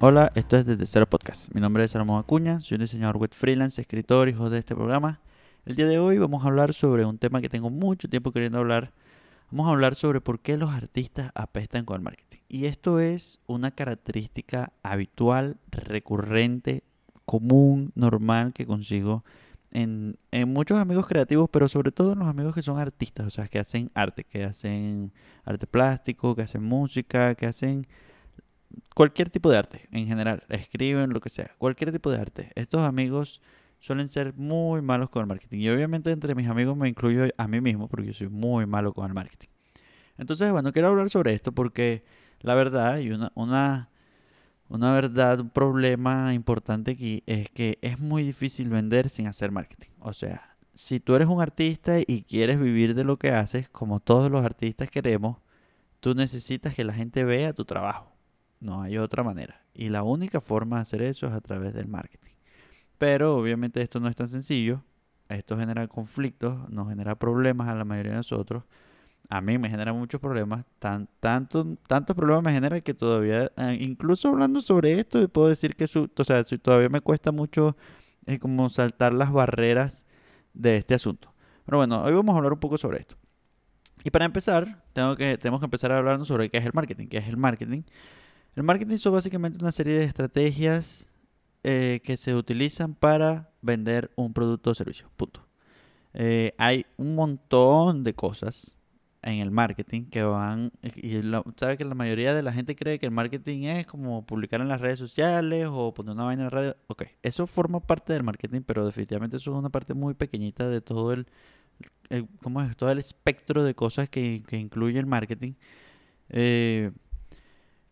Hola, esto es desde Cero Podcast. Mi nombre es Salomón Acuña, soy un diseñador web freelance, escritor, hijo de este programa. El día de hoy vamos a hablar sobre un tema que tengo mucho tiempo queriendo hablar. Vamos a hablar sobre por qué los artistas apestan con el marketing. Y esto es una característica habitual, recurrente, común, normal que consigo en, en, muchos amigos creativos, pero sobre todo en los amigos que son artistas, o sea, que hacen arte, que hacen arte plástico, que hacen música, que hacen cualquier tipo de arte en general, escriben lo que sea, cualquier tipo de arte. Estos amigos suelen ser muy malos con el marketing. Y obviamente entre mis amigos me incluyo a mí mismo porque yo soy muy malo con el marketing. Entonces, bueno, quiero hablar sobre esto porque la verdad y una, una, una verdad, un problema importante aquí es que es muy difícil vender sin hacer marketing. O sea, si tú eres un artista y quieres vivir de lo que haces, como todos los artistas queremos, tú necesitas que la gente vea tu trabajo. No hay otra manera. Y la única forma de hacer eso es a través del marketing. Pero obviamente esto no es tan sencillo. Esto genera conflictos, nos genera problemas a la mayoría de nosotros. A mí me genera muchos problemas. Tan, tanto, tantos problemas me generan que todavía, eh, incluso hablando sobre esto, puedo decir que su, o sea, todavía me cuesta mucho eh, como saltar las barreras de este asunto. Pero bueno, hoy vamos a hablar un poco sobre esto. Y para empezar, tengo que, tenemos que empezar a hablar sobre qué es el marketing. ¿Qué es el marketing? El marketing son básicamente una serie de estrategias eh, que se utilizan para vender un producto o servicio. Punto. Eh, hay un montón de cosas en el marketing que van y sabe que la mayoría de la gente cree que el marketing es como publicar en las redes sociales o poner una vaina en la radio. Ok, eso forma parte del marketing, pero definitivamente eso es una parte muy pequeñita de todo el, ¿cómo es? todo el espectro de cosas que, que incluye el marketing. Eh,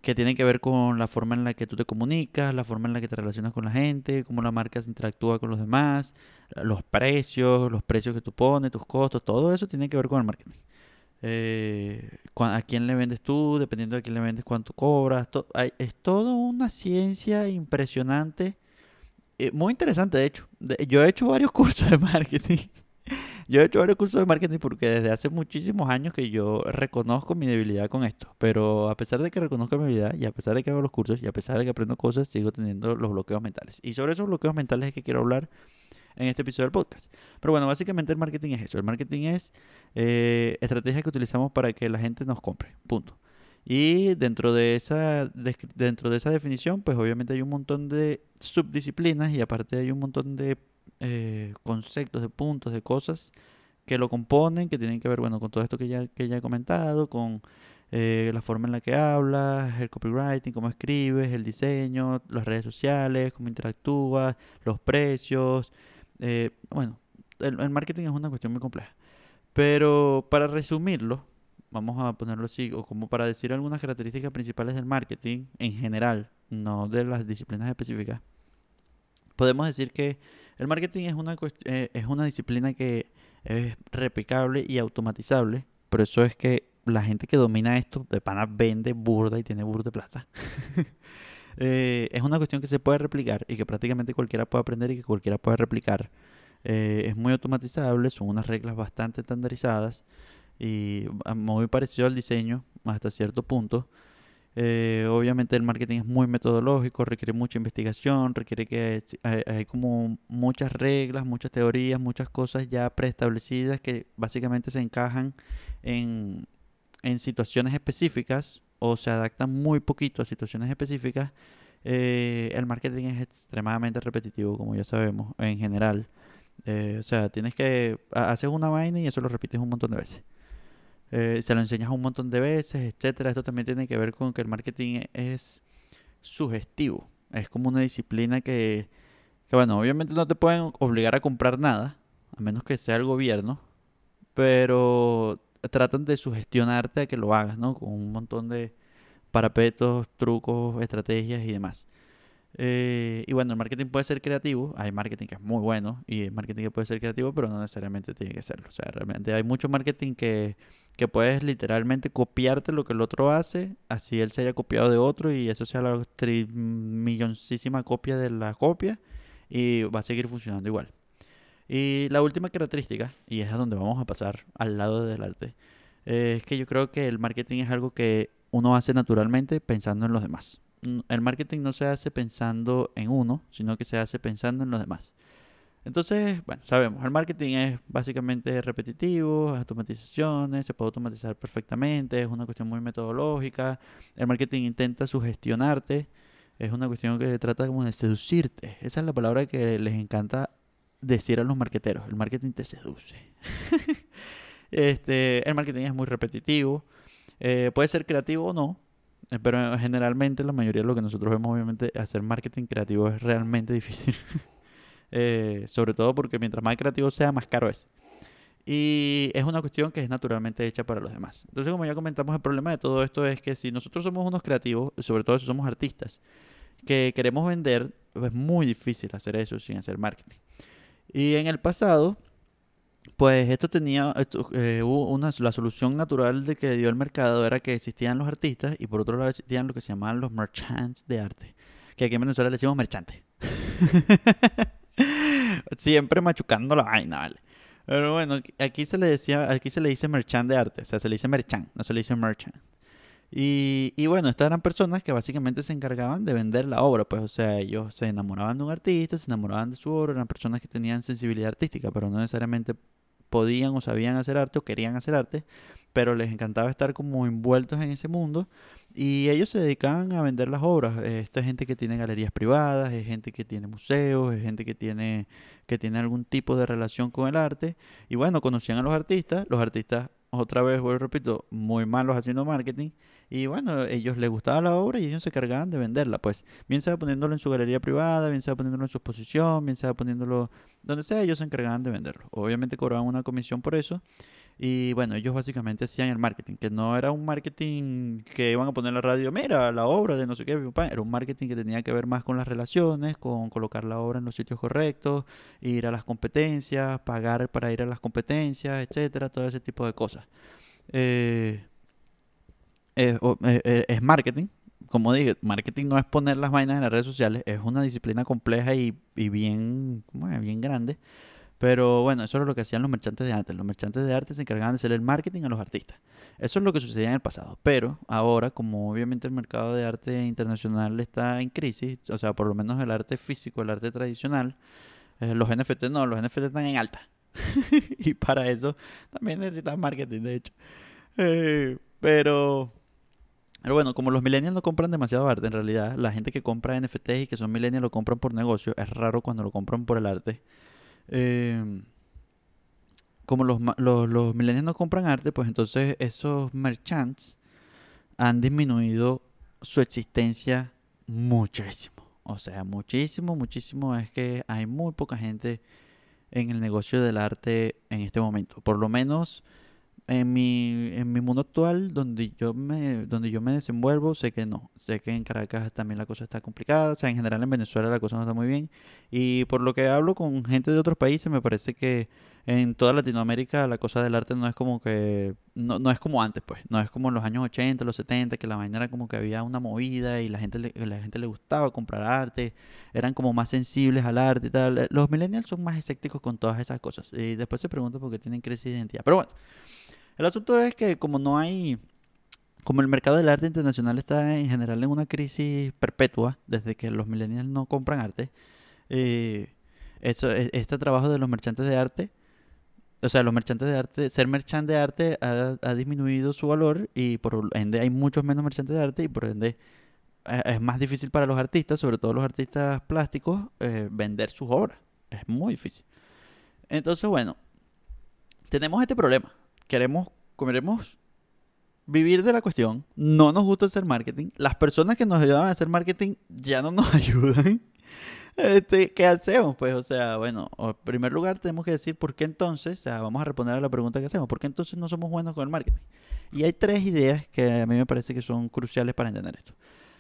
que tienen que ver con la forma en la que tú te comunicas, la forma en la que te relacionas con la gente, cómo la marca se interactúa con los demás, los precios, los precios que tú pones, tus costos, todo eso tiene que ver con el marketing. Eh, a quién le vendes tú, dependiendo de quién le vendes, cuánto cobras. es todo una ciencia impresionante, eh, muy interesante de hecho. yo he hecho varios cursos de marketing yo he hecho varios cursos de marketing porque desde hace muchísimos años que yo reconozco mi debilidad con esto. Pero a pesar de que reconozco mi debilidad y a pesar de que hago los cursos y a pesar de que aprendo cosas, sigo teniendo los bloqueos mentales. Y sobre esos bloqueos mentales es que quiero hablar en este episodio del podcast. Pero bueno, básicamente el marketing es eso. El marketing es eh, estrategia que utilizamos para que la gente nos compre. Punto. Y dentro de esa dentro de esa definición, pues obviamente hay un montón de subdisciplinas y aparte hay un montón de eh, conceptos, de puntos, de cosas que lo componen, que tienen que ver, bueno, con todo esto que ya, que ya he comentado, con eh, la forma en la que hablas, el copywriting, cómo escribes, el diseño, las redes sociales, cómo interactúas, los precios. Eh, bueno, el, el, marketing es una cuestión muy compleja. Pero para resumirlo, vamos a ponerlo así, o como para decir algunas características principales del marketing en general, no de las disciplinas específicas, podemos decir que el marketing es una, eh, es una disciplina que es replicable y automatizable. Por eso es que la gente que domina esto de pana vende burda y tiene burda de plata. Eh, es una cuestión que se puede replicar y que prácticamente cualquiera puede aprender y que cualquiera puede replicar. Eh, es muy automatizable, son unas reglas bastante estandarizadas y ah, muy parecido al diseño hasta cierto punto. Eh, obviamente el marketing es muy metodológico, requiere mucha investigación, requiere que hay, como muchas reglas, muchas teorías, muchas cosas ya preestablecidas que básicamente se encajan en, situaciones específicas o se adaptan muy poquito a situaciones específicas. Eh, el marketing es extremadamente repetitivo, como ya sabemos, en general. Eh, o sea, tienes que hacer una vaina y eso lo repites un montón de veces. Eh, se lo enseñas un montón de veces, etcétera. Esto también tiene que ver con que el marketing es sugestivo. Es como una disciplina que, que, bueno, obviamente no te pueden obligar a comprar nada, a menos que sea el gobierno, pero tratan de sugestionarte a que lo hagas, ¿no? Con un montón de parapetos, trucos, estrategias y demás. Eh, y bueno, el marketing puede ser creativo, hay marketing que es muy bueno y el marketing que puede ser creativo, pero no necesariamente tiene que serlo. O sea, realmente hay mucho marketing que, que puedes literalmente copiarte lo que el otro hace, así él se haya copiado de otro y eso sea la milloncísima copia de la copia y va a seguir funcionando igual. Y la última característica, y es a donde vamos a pasar al lado del arte, es que yo creo que el marketing es algo que uno hace naturalmente pensando en los demás. El marketing no se hace pensando en uno, sino que se hace pensando en los demás. Entonces, bueno, sabemos, el marketing es básicamente repetitivo, automatizaciones, se puede automatizar perfectamente, es una cuestión muy metodológica. El marketing intenta sugestionarte, es una cuestión que trata como de seducirte. Esa es la palabra que les encanta decir a los marketeros. El marketing te seduce. este, el marketing es muy repetitivo. Eh, puede ser creativo o no, pero generalmente la mayoría de lo que nosotros vemos, obviamente, hacer marketing creativo es realmente difícil. Eh, sobre todo porque mientras más creativo sea, más caro es. Y es una cuestión que es naturalmente hecha para los demás. Entonces, como ya comentamos, el problema de todo esto es que si nosotros somos unos creativos, sobre todo si somos artistas, que queremos vender, es muy difícil hacer eso sin hacer marketing. Y en el pasado, pues esto tenía, eh, una, la solución natural de que dio el mercado era que existían los artistas y por otro lado existían lo que se llamaban los merchants de arte, que aquí en Venezuela le decimos merchantes. Siempre machucando la vaina, ¿vale? Pero bueno, aquí se le decía, aquí se le dice merchant de arte, o sea, se le dice merchant, no se le dice merchant. Y, y, bueno, estas eran personas que básicamente se encargaban de vender la obra, pues, o sea, ellos se enamoraban de un artista, se enamoraban de su obra, eran personas que tenían sensibilidad artística, pero no necesariamente podían o sabían hacer arte o querían hacer arte, pero les encantaba estar como envueltos en ese mundo y ellos se dedicaban a vender las obras. Esto es gente que tiene galerías privadas, es gente que tiene museos, es gente que tiene, que tiene algún tipo de relación con el arte y bueno, conocían a los artistas, los artistas otra vez, vuelvo repito, muy malos haciendo marketing. Y bueno, ellos les gustaba la obra y ellos se cargaban de venderla. Pues bien sea poniéndolo en su galería privada, bien sea poniéndolo en su exposición, bien sea poniéndolo donde sea, ellos se encargaban de venderlo. Obviamente cobraban una comisión por eso. Y bueno, ellos básicamente hacían el marketing, que no era un marketing que iban a poner la radio, mira, la obra de no sé qué, era un marketing que tenía que ver más con las relaciones, con colocar la obra en los sitios correctos, ir a las competencias, pagar para ir a las competencias, etcétera, todo ese tipo de cosas. Eh, eh, eh, es marketing, como dije, marketing no es poner las vainas en las redes sociales, es una disciplina compleja y, y bien, bien grande. Pero bueno, eso era lo que hacían los mercantes de arte. Los mercantes de arte se encargaban de hacer el marketing a los artistas. Eso es lo que sucedía en el pasado. Pero ahora, como obviamente el mercado de arte internacional está en crisis, o sea, por lo menos el arte físico, el arte tradicional, eh, los NFT no, los NFT están en alta. y para eso también necesitan marketing, de hecho. Eh, pero, pero bueno, como los millennials no compran demasiado arte, en realidad, la gente que compra NFTs y que son millennials lo compran por negocio, es raro cuando lo compran por el arte. Em, como los, los, los millennials no compran arte, pues entonces esos merchants han disminuido su existencia muchísimo. O sea, muchísimo, muchísimo. Es que hay muy poca gente en el negocio del arte en este momento. Por lo menos en mi, en mi mundo actual, donde yo, me, donde yo me desenvuelvo, sé que no. Sé que en Caracas también la cosa está complicada. O sea, en general en Venezuela la cosa no está muy bien. Y por lo que hablo con gente de otros países, me parece que en toda Latinoamérica la cosa del arte no es como que... No, no es como antes, pues. No es como en los años 80, los 70, que la vaina era como que había una movida y la gente, le, la gente le gustaba comprar arte. Eran como más sensibles al arte y tal. Los millennials son más escépticos con todas esas cosas. Y después se preguntan por qué tienen crisis de identidad. Pero bueno. El asunto es que como no hay, como el mercado del arte internacional está en general en una crisis perpetua, desde que los millennials no compran arte, eh, eso, e, este trabajo de los mercantes de arte, o sea, los mercantes de arte, ser merchant de arte ha, disminuido su valor y por ende hay muchos menos mercantes de arte y por ende eh, es más difícil para los artistas, sobre todo los artistas plásticos, eh, vender sus obras. Es muy difícil. Entonces, bueno, tenemos este problema queremos, queremos vivir de la cuestión, no nos gusta hacer marketing, las personas que nos ayudaban a hacer marketing ya no nos ayudan. Este, ¿Qué hacemos? Pues, o sea, bueno, en primer lugar tenemos que decir por qué entonces, o sea, vamos a responder a la pregunta que hacemos, ¿por qué entonces no somos buenos con el marketing? Y hay tres ideas que a mí me parece que son cruciales para entender esto.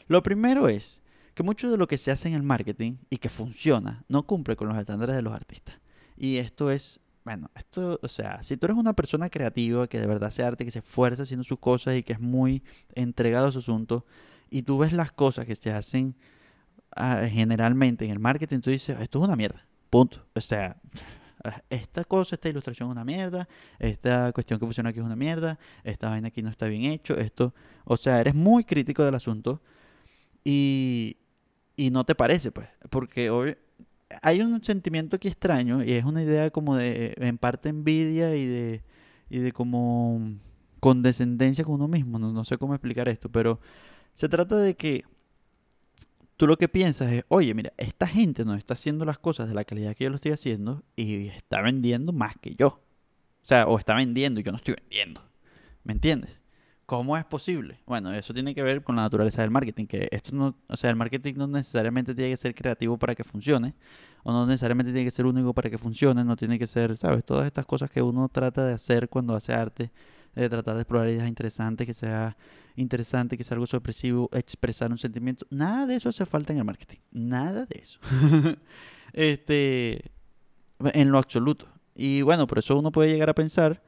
Lo primero es que mucho de lo que se hace en el marketing y que funciona no cumple con los estándares de los artistas. Y esto es bueno, esto, o sea, si tú eres una persona creativa que de verdad hace arte, que se esfuerza haciendo sus cosas y que es muy entregado a su asunto, y tú ves las cosas que se hacen ah, generalmente en el marketing, tú dices, esto es una mierda, punto. O sea, esta cosa, esta ilustración es una mierda, esta cuestión que pusieron aquí es una mierda, esta vaina aquí no está bien hecho, esto, o sea, eres muy crítico del asunto Y, y no te parece, pues, porque hoy hay un sentimiento aquí extraño y es una idea como de, en parte, envidia y de, y de como condescendencia con uno mismo. No, no sé cómo explicar esto, pero se trata de que tú lo que piensas es, oye, mira, esta gente no está haciendo las cosas de la calidad que yo lo estoy haciendo y está vendiendo más que yo. O sea, o está vendiendo y yo no estoy vendiendo. ¿Me entiendes? ¿Cómo es posible? Bueno, eso tiene que ver con la naturaleza del marketing, que esto no, o sea, el marketing no necesariamente tiene que ser creativo para que funcione, o no necesariamente tiene que ser único para que funcione, no tiene que ser, ¿sabes? Todas estas cosas que uno trata de hacer cuando hace arte, de tratar de explorar ideas interesantes, que sea interesante, que sea algo sorpresivo, expresar un sentimiento, nada de eso hace falta en el marketing, nada de eso. este, en lo absoluto. Y bueno, por eso uno puede llegar a pensar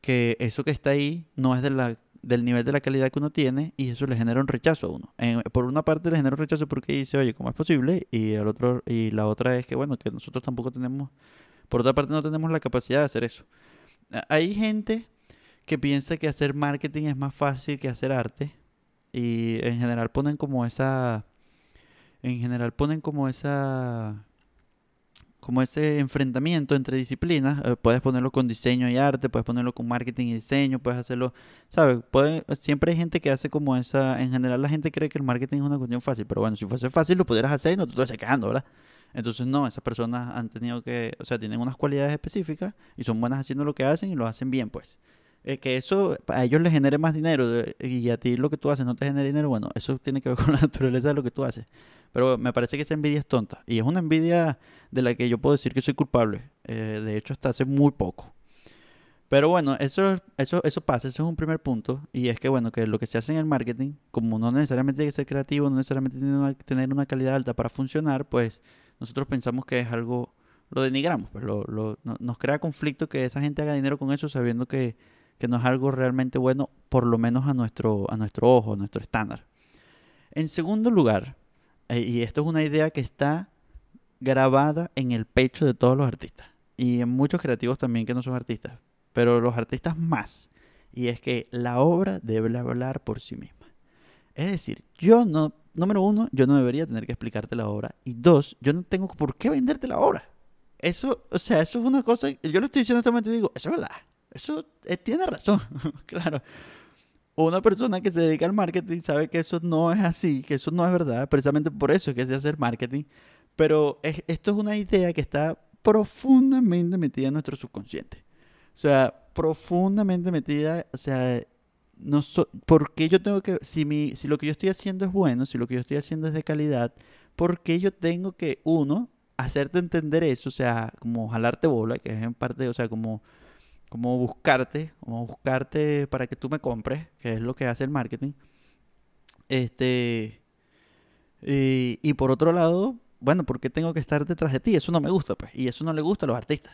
que eso que está ahí no es de la del nivel de la calidad que uno tiene y eso le genera un rechazo a uno. por una parte le genera un rechazo porque dice, oye, ¿cómo es posible? Y, el otro, y la otra es que, bueno, que nosotros tampoco tenemos, por otra parte no tenemos la capacidad de hacer eso. Hay gente que piensa que hacer marketing es más fácil que hacer arte y en general ponen como esa, en general ponen como esa como ese enfrentamiento entre disciplinas. Eh, puedes ponerlo con diseño y arte, puedes ponerlo con marketing y diseño, puedes hacerlo, ¿sabes? Puede, siempre hay gente que hace como esa, en general la gente cree que el marketing es una cuestión fácil, pero bueno, si fuese fácil lo pudieras hacer y no te estás quejando, ¿verdad? Entonces no, esas personas han tenido que, o sea, tienen unas cualidades específicas y son buenas haciendo lo que hacen y lo hacen bien, pues. Eh, que eso a ellos les genere más dinero y a ti lo que tú haces no te genera dinero, bueno, eso tiene que ver con la naturaleza de lo que tú haces. Pero me parece que esa envidia es tonta. Y es una envidia de la que yo puedo decir que soy culpable. Eh, de hecho, hasta hace muy poco. Pero bueno, eso, eso, eso pasa, eso es un primer punto. Y es que bueno, que lo que se hace en el marketing, como no necesariamente tiene que ser creativo, no necesariamente tiene que tener una calidad alta para funcionar, pues nosotros pensamos que es algo, lo denigramos, pues lo, lo, nos crea conflicto que esa gente haga dinero con eso sabiendo que, que no es algo realmente bueno, por lo menos a nuestro, a nuestro ojo, a nuestro estándar. En segundo lugar, y esto es una idea que está grabada en el pecho de todos los artistas. Y en muchos creativos también que no son artistas. Pero los artistas más. Y es que la obra debe hablar por sí misma. Es decir, yo no, número uno, yo no debería tener que explicarte la obra. Y dos, yo no tengo por qué venderte la obra. Eso, o sea, eso es una cosa, yo lo estoy diciendo en este momento y digo, eso es verdad. Eso eh, tiene razón, claro una persona que se dedica al marketing sabe que eso no es así, que eso no es verdad, precisamente por eso es que se hace marketing. Pero esto es una idea que está profundamente metida en nuestro subconsciente. O sea, profundamente metida, o sea, no so, ¿por qué yo tengo que, si, mi, si lo que yo estoy haciendo es bueno, si lo que yo estoy haciendo es de calidad, ¿por qué yo tengo que, uno, hacerte entender eso, o sea, como jalarte bola, que es en parte, o sea, como como buscarte, como buscarte para que tú me compres, que es lo que hace el marketing. Este, y, por otro lado, bueno, ¿por qué tengo que estar detrás de ti? Eso no me gusta, pues. Y eso no le gusta a los artistas.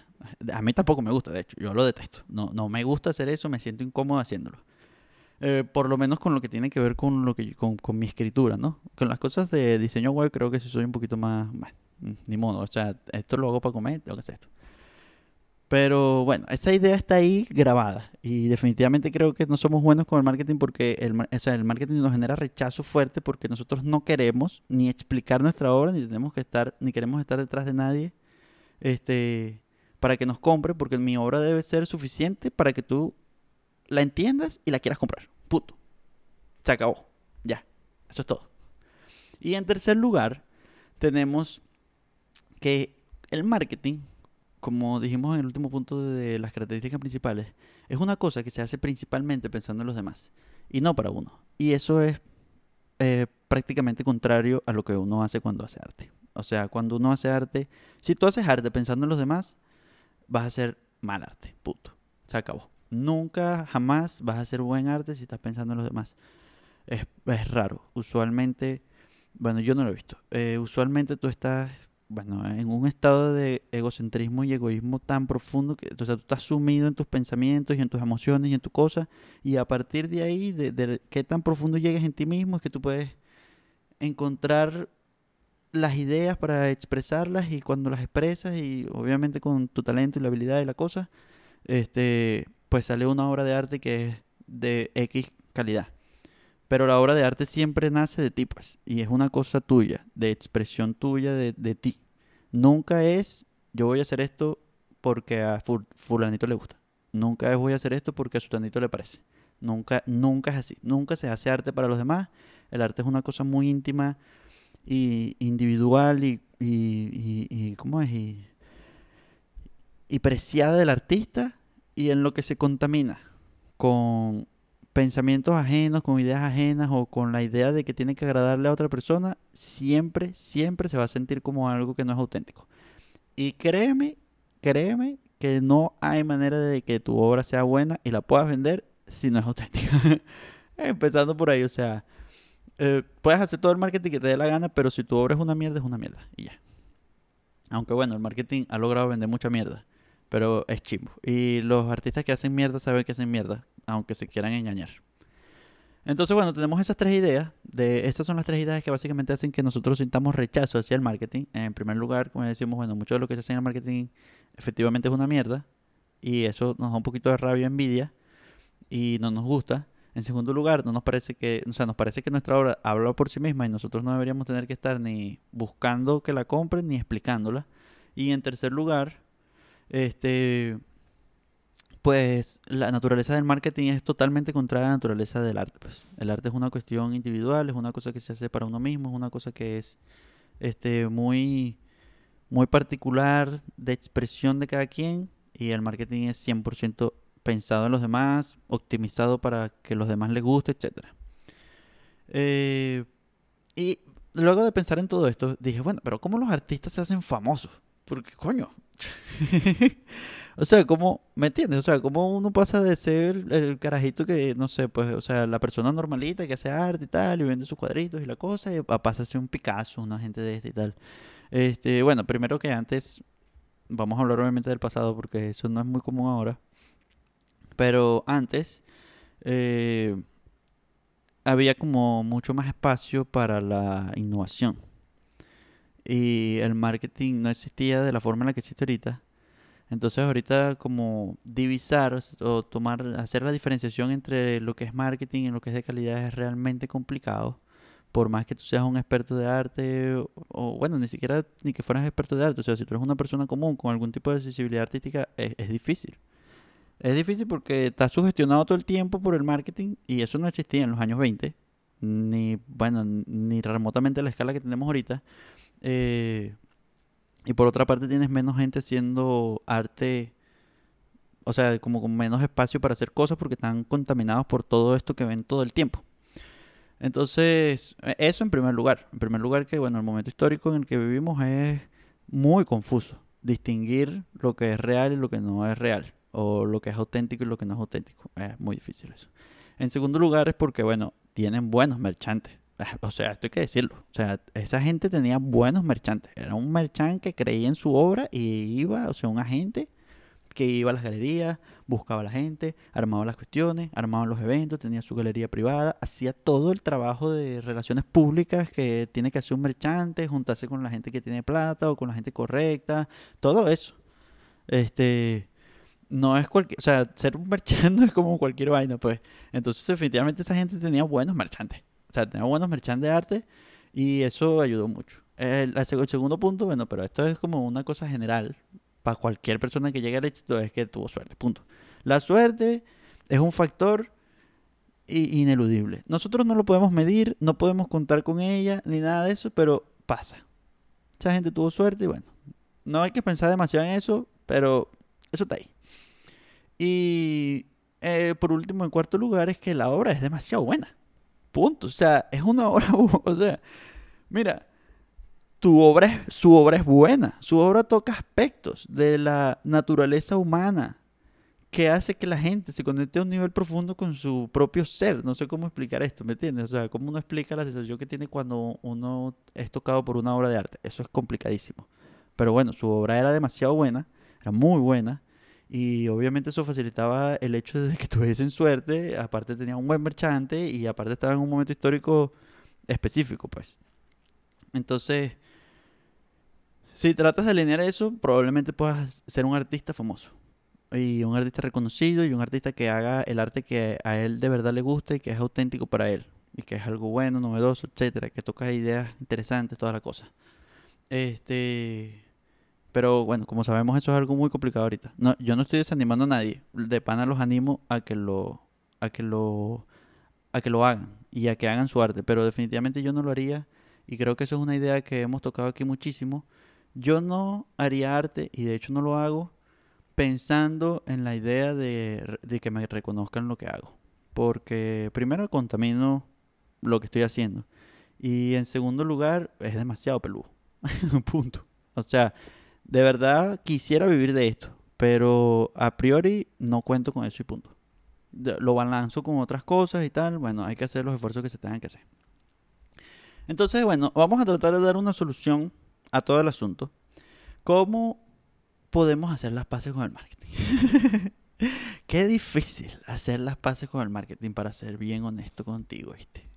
A mí tampoco me gusta, de hecho. Yo lo detesto. No, no me gusta hacer eso, me siento incómodo haciéndolo. Eh, por lo menos con lo que tiene que ver con lo que con, con, mi escritura, ¿no? Con las cosas de diseño web creo que sí soy un poquito más, ni modo, o sea, esto lo hago para comer, tengo que hacer esto. Pero bueno, esa idea está ahí grabada y definitivamente creo que no somos buenos con el marketing porque el, o sea, el marketing nos genera rechazo fuerte porque nosotros no queremos ni explicar nuestra obra ni tenemos que estar ni queremos estar detrás de nadie este para que nos compre porque mi obra debe ser suficiente para que tú la entiendas y la quieras comprar. Punto. Se acabó. Ya. Eso es todo. Y en tercer lugar, tenemos que el marketing como dijimos en el último punto de las características principales, es una cosa que se hace principalmente pensando en los demás y no para uno. Y eso es eh, prácticamente contrario a lo que uno hace cuando hace arte. O sea, cuando uno hace arte, si tú haces arte pensando en los demás, vas a hacer mal arte, puto. Se acabó. Nunca, jamás vas a hacer buen arte si estás pensando en los demás. Es, es raro. Usualmente, bueno, yo no lo he visto. Eh, usualmente tú estás bueno, en un estado de egocentrismo y egoísmo tan profundo que o sea, tú estás sumido en tus pensamientos y en tus emociones y en tu cosa y a partir de ahí, de, de qué tan profundo llegues en ti mismo, es que tú puedes encontrar las ideas para expresarlas y cuando las expresas y obviamente con tu talento y la habilidad y la cosa, este, pues sale una obra de arte que es de X calidad. Pero la obra de arte siempre nace de ti, pues, y es una cosa tuya, de expresión tuya de, de ti. Nunca es, yo voy a hacer esto porque a fulanito le gusta. Nunca es voy a hacer esto porque a sutanito le parece. Nunca, nunca es así. Nunca se hace arte para los demás. El arte es una cosa muy íntima y individual y, y, y, ¿cómo es? Y, y preciada del artista y en lo que se contamina con pensamientos ajenos, con ideas ajenas o con la idea de que tiene que agradarle a otra persona, siempre, siempre se va a sentir como algo que no es auténtico. Y créeme, créeme que no hay manera de que tu obra sea buena y la puedas vender si no es auténtica. Empezando por ahí, o sea, eh, puedes hacer todo el marketing que te dé la gana, pero si tu obra es una mierda, es una mierda. Y ya. Aunque bueno, el marketing ha logrado vender mucha mierda, pero es chimbo. Y los artistas que hacen mierda saben que hacen mierda, aunque se quieran engañar. Entonces, bueno, tenemos esas tres ideas. De, estas son las tres ideas que básicamente hacen que nosotros sintamos rechazo hacia el marketing. En primer lugar, como decimos, bueno, mucho de lo que se hace en el marketing efectivamente es una mierda. Y eso nos da un poquito de rabia, envidia. Y no nos gusta. En segundo lugar, no nos parece que, o sea, nos parece que nuestra obra habla por sí misma y nosotros no deberíamos tener que estar ni buscando que la compren ni explicándola. Y en tercer lugar, este pues la naturaleza del marketing es totalmente contraria a la naturaleza del arte. Pues. El arte es una cuestión individual, es una cosa que se hace para uno mismo, es una cosa que es este, muy, muy particular de expresión de cada quien y el marketing es 100% pensado en los demás, optimizado para que los demás les guste, etc. Eh, y luego de pensar en todo esto, dije, bueno, pero ¿cómo los artistas se hacen famosos? Porque, coño. o sea, ¿cómo, me entiendes? O sea, ¿cómo uno pasa de ser el, carajito que, no sé, pues, o sea, la persona normalita que hace arte y tal, y vende sus cuadritos y la cosa, y pasa a ser un Picasso, una gente de este y tal. Este, bueno, primero que antes, vamos a hablar obviamente del pasado porque eso no es muy común ahora. Pero antes, eh, había como mucho más espacio para la innovación y el marketing no existía de la forma en la que existe ahorita. Entonces ahorita como divisar o tomar, hacer la diferenciación entre lo que es marketing y lo que es de calidad es realmente complicado. Por más que tú seas un experto de arte, o, bueno, ni siquiera ni que fueras experto de arte, o sea, si tú eres una persona común con algún tipo de sensibilidad artística, es, es difícil. Es difícil porque estás sugestionado todo el tiempo por el marketing y eso no existía en los años 20, ni, bueno, ni remotamente a la escala que tenemos ahorita. Eh, y por otra parte tienes menos gente haciendo arte, o sea, como con menos espacio para hacer cosas porque están contaminados por todo esto que ven todo el tiempo. Entonces, e, eso en primer lugar. En primer lugar que, bueno, el momento histórico en el que vivimos es muy confuso. Distinguir lo que es real y lo que no es real. O lo que es auténtico y lo que no es auténtico. Es muy difícil eso. En segundo lugar es porque, bueno, tienen buenos merchantes. O sea, esto hay que decirlo. O sea, esa gente tenía buenos merchantes. Era un merchant que creía en su obra y iba, o sea, un agente que iba a las galerías, buscaba a la gente, armaba las cuestiones, armaba los eventos, tenía su galería privada, hacía todo el trabajo de relaciones públicas que tiene que hacer un merchante, juntarse con la gente que tiene plata o con la gente correcta, todo eso. Este, no es cualquier, o sea, ser un merchante es como cualquier vaina, pues. Entonces, definitivamente esa gente tenía buenos merchantes. Sea, tenía buenos merchantes de arte y eso ayudó mucho. El, segundo punto, bueno, pero esto es como una cosa general para cualquier persona que llegue al éxito, es que tuvo suerte, punto. La suerte es un factor ineludible. Nosotros no lo podemos medir, no podemos contar con ella, ni nada de eso, pero pasa. Esa gente tuvo suerte y bueno, no hay que pensar demasiado en eso, pero eso está ahí. Y eh, por último, en cuarto lugar, es que la obra es demasiado buena. Punto. O sea, es una obra, o sea, mira, tu obra es, su obra es buena. Su obra toca aspectos de la naturaleza humana que hace que la gente se conecte a un nivel profundo con su propio ser. No sé cómo explicar esto, ¿me entiendes? O sea, cómo uno explica la sensación que tiene cuando uno es tocado por una obra de arte. Eso es complicadísimo. Pero bueno, su obra era demasiado buena, era muy buena. Y obviamente eso facilitaba el hecho de que tuviesen suerte, aparte tenía un buen merchante y aparte estaba en un momento histórico específico, pues. Entonces, si tratas de alinear eso, probablemente puedas ser un artista famoso. Y un artista reconocido y un artista que haga el arte que a él de verdad le gusta y que es auténtico para él. y que es algo bueno, novedoso, etcétera, que toca ideas interesantes, toda la cosa. Este, pero bueno, como sabemos eso es algo muy complicado ahorita. No, yo no estoy desanimando a nadie, de pana los animo a que lo a que lo a que lo hagan y a que hagan su arte, pero definitivamente yo no lo haría y creo que eso es una idea que hemos tocado aquí muchísimo. Yo no haría arte y de hecho no lo hago pensando en la idea de, de que me reconozcan lo que hago. Porque primero contamino lo que estoy haciendo. Y en segundo lugar, es demasiado peludo. Punto. O sea, de verdad quisiera vivir de esto. Pero a priori no cuento con eso y punto. Lo balanzo con otras cosas y tal. Bueno, hay que hacer los esfuerzos que se tengan que hacer. Entonces, bueno, vamos a tratar de dar una solución a todo el asunto. ¿Cómo podemos hacer las paces con el marketing? Qué difícil hacer las paces con el marketing para ser bien honesto contigo, ¿viste?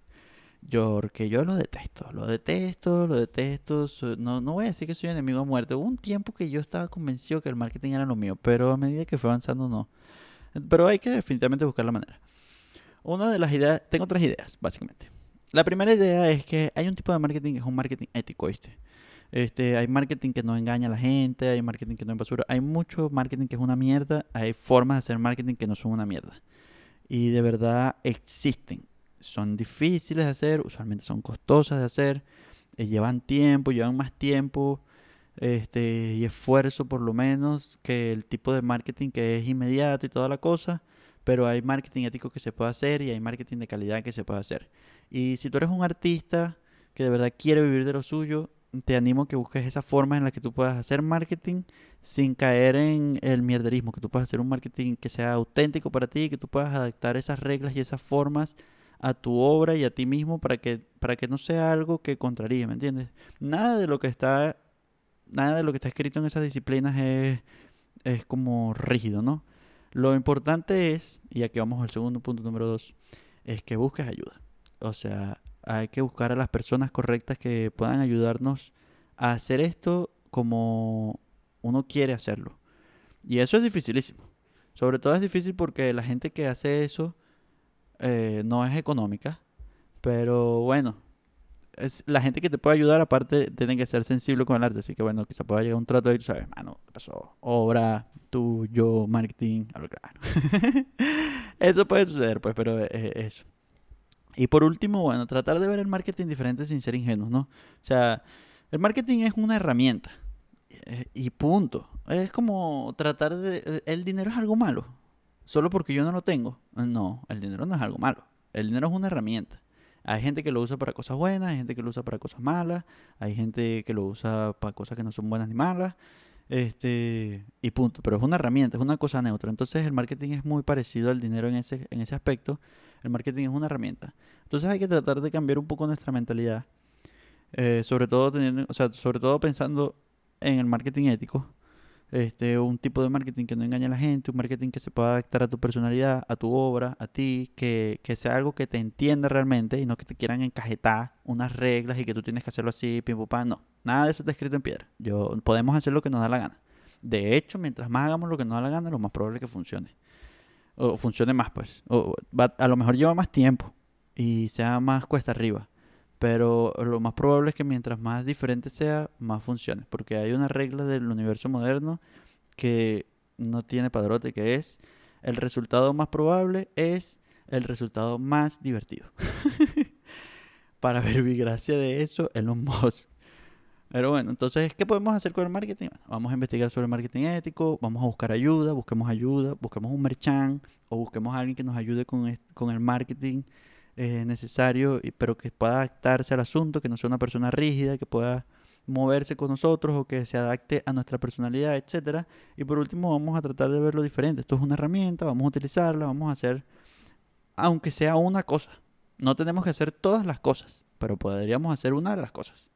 Yo, que yo lo detesto, lo detesto, lo detesto. No, no voy a decir que soy enemigo a muerte. Hubo un tiempo que yo estaba convencido que el marketing era lo mío, pero a medida que fue avanzando, no. Pero hay que definitivamente buscar la manera. Una de las ideas, tengo tres ideas, básicamente. La primera idea es que hay un tipo de marketing que es un marketing ético, ¿viste? Este, hay marketing que no engaña a la gente, hay marketing que no es basura, hay mucho marketing que es una mierda, hay formas de hacer marketing que no son una mierda. Y de verdad existen. Son difíciles de hacer, usualmente son costosas de hacer, eh, llevan tiempo, llevan más tiempo este, y esfuerzo por lo menos que el tipo de marketing que es inmediato y toda la cosa, pero hay marketing ético que se puede hacer y hay marketing de calidad que se puede hacer. Y si tú eres un artista que de verdad quiere vivir de lo suyo, te animo a que busques esa forma en la que tú puedas hacer marketing sin caer en el mierderismo, que tú puedas hacer un marketing que sea auténtico para ti, que tú puedas adaptar esas reglas y esas formas a tu obra y a ti mismo para que, para que no sea algo que contraríe, ¿me entiendes? Nada de lo que está, nada de lo que está escrito en esas disciplinas es, es como rígido, ¿no? Lo importante es, y aquí vamos al segundo punto número dos, es que busques ayuda. O sea, hay que buscar a las personas correctas que puedan ayudarnos a hacer esto como uno quiere hacerlo. Y eso es dificilísimo. Sobre todo es difícil porque la gente que hace eso eh, no es económica. Pero bueno, es la gente que te puede ayudar aparte tiene que ser sensible con el arte. Así que bueno, quizá pueda llegar un trato y tú sabes, mano, ¿qué pasó? Obra, tú, yo, marketing, algo claro. eso puede suceder, pues, pero es eso. Y por último, bueno, tratar de ver el marketing diferente sin ser ingenuos, ¿no? O sea, el marketing es una herramienta. Eh, y punto. Es como tratar de... Eh, el dinero es algo malo. Solo porque yo no lo tengo. No, el dinero no es algo malo. El dinero es una herramienta. Hay gente que lo usa para cosas buenas, hay gente que lo usa para cosas malas, hay gente que lo usa para cosas que no son buenas ni malas. Este, y punto. Pero es una herramienta, es una cosa neutra. Entonces el marketing es muy parecido al dinero en ese, en ese aspecto. El marketing es una herramienta. Entonces hay que tratar de cambiar un poco nuestra mentalidad. Eh, sobre todo teniendo, o sea, sobre todo pensando en el marketing ético. Este, un tipo de marketing que no engañe a la gente, un marketing que se pueda adaptar a tu personalidad, a tu obra, a ti, que, que sea algo que te entienda realmente y no que te quieran encajetar unas reglas y que tú tienes que hacerlo así, pim, pam, no. Nada de eso está escrito en piedra. Yo, podemos hacer lo que nos da la gana. De hecho, mientras más hagamos lo que nos da la gana, lo más probable es que funcione o funcione más, pues. O a lo mejor lleva más tiempo y sea más cuesta arriba. Pero lo más probable es que mientras más diferente sea, más funcione. Porque hay una regla del universo moderno que no tiene padrote, que es el resultado más probable es el resultado más divertido. Para ver gracia de eso, Elon Musk pero bueno, entonces, ¿qué podemos hacer con el marketing? vamos a investigar sobre el marketing ético, vamos a buscar ayuda, busquemos ayuda, busquemos un merchant o busquemos a alguien que nos ayude con, con el marketing eh, necesario, pero que pueda adaptarse al asunto, que no sea una persona rígida, que pueda moverse con nosotros o que se adapte a nuestra personalidad, etcétera. Y por último, vamos a tratar de verlo diferente. Esto es una herramienta, vamos a utilizarla, vamos a hacer, aunque sea una cosa. No tenemos que hacer todas las cosas, pero podríamos hacer una de las cosas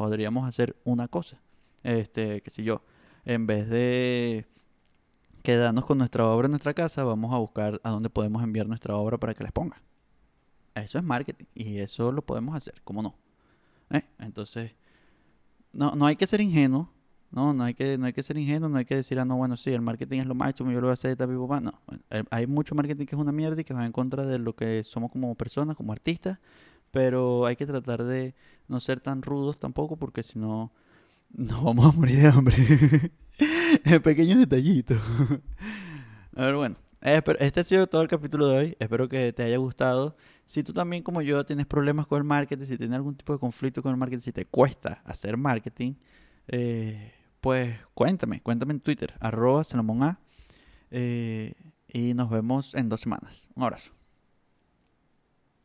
podríamos hacer una cosa. Este, qué sé yo, en vez de quedarnos con nuestra obra en nuestra casa, vamos a buscar a dónde podemos enviar nuestra obra para que les ponga. Eso es marketing y eso lo podemos hacer, ¿cómo no? ¿Eh? Entonces, no, no hay que ser ingenuo, No, no hay que, no hay que ser ingenuo, no hay que decir, ah, no, bueno, sí, el marketing es lo máximo, yo lo voy a hacer de tal papá. No, hay mucho marketing que es una mierda y que va en contra de lo que somos como personas, como artistas, pero hay que tratar de no ser tan rudos tampoco porque si no nos vamos a morir de hambre. Pequeños detallitos. a ver, bueno. Este ha sido todo el capítulo de hoy. Espero que te haya gustado. Si tú también, como yo, tienes problemas con el marketing, si tienes algún tipo de conflicto con el marketing, si te cuesta hacer marketing, eh, pues cuéntame, cuéntame en Twitter, arroba eh, y nos vemos en dos semanas. Un abrazo.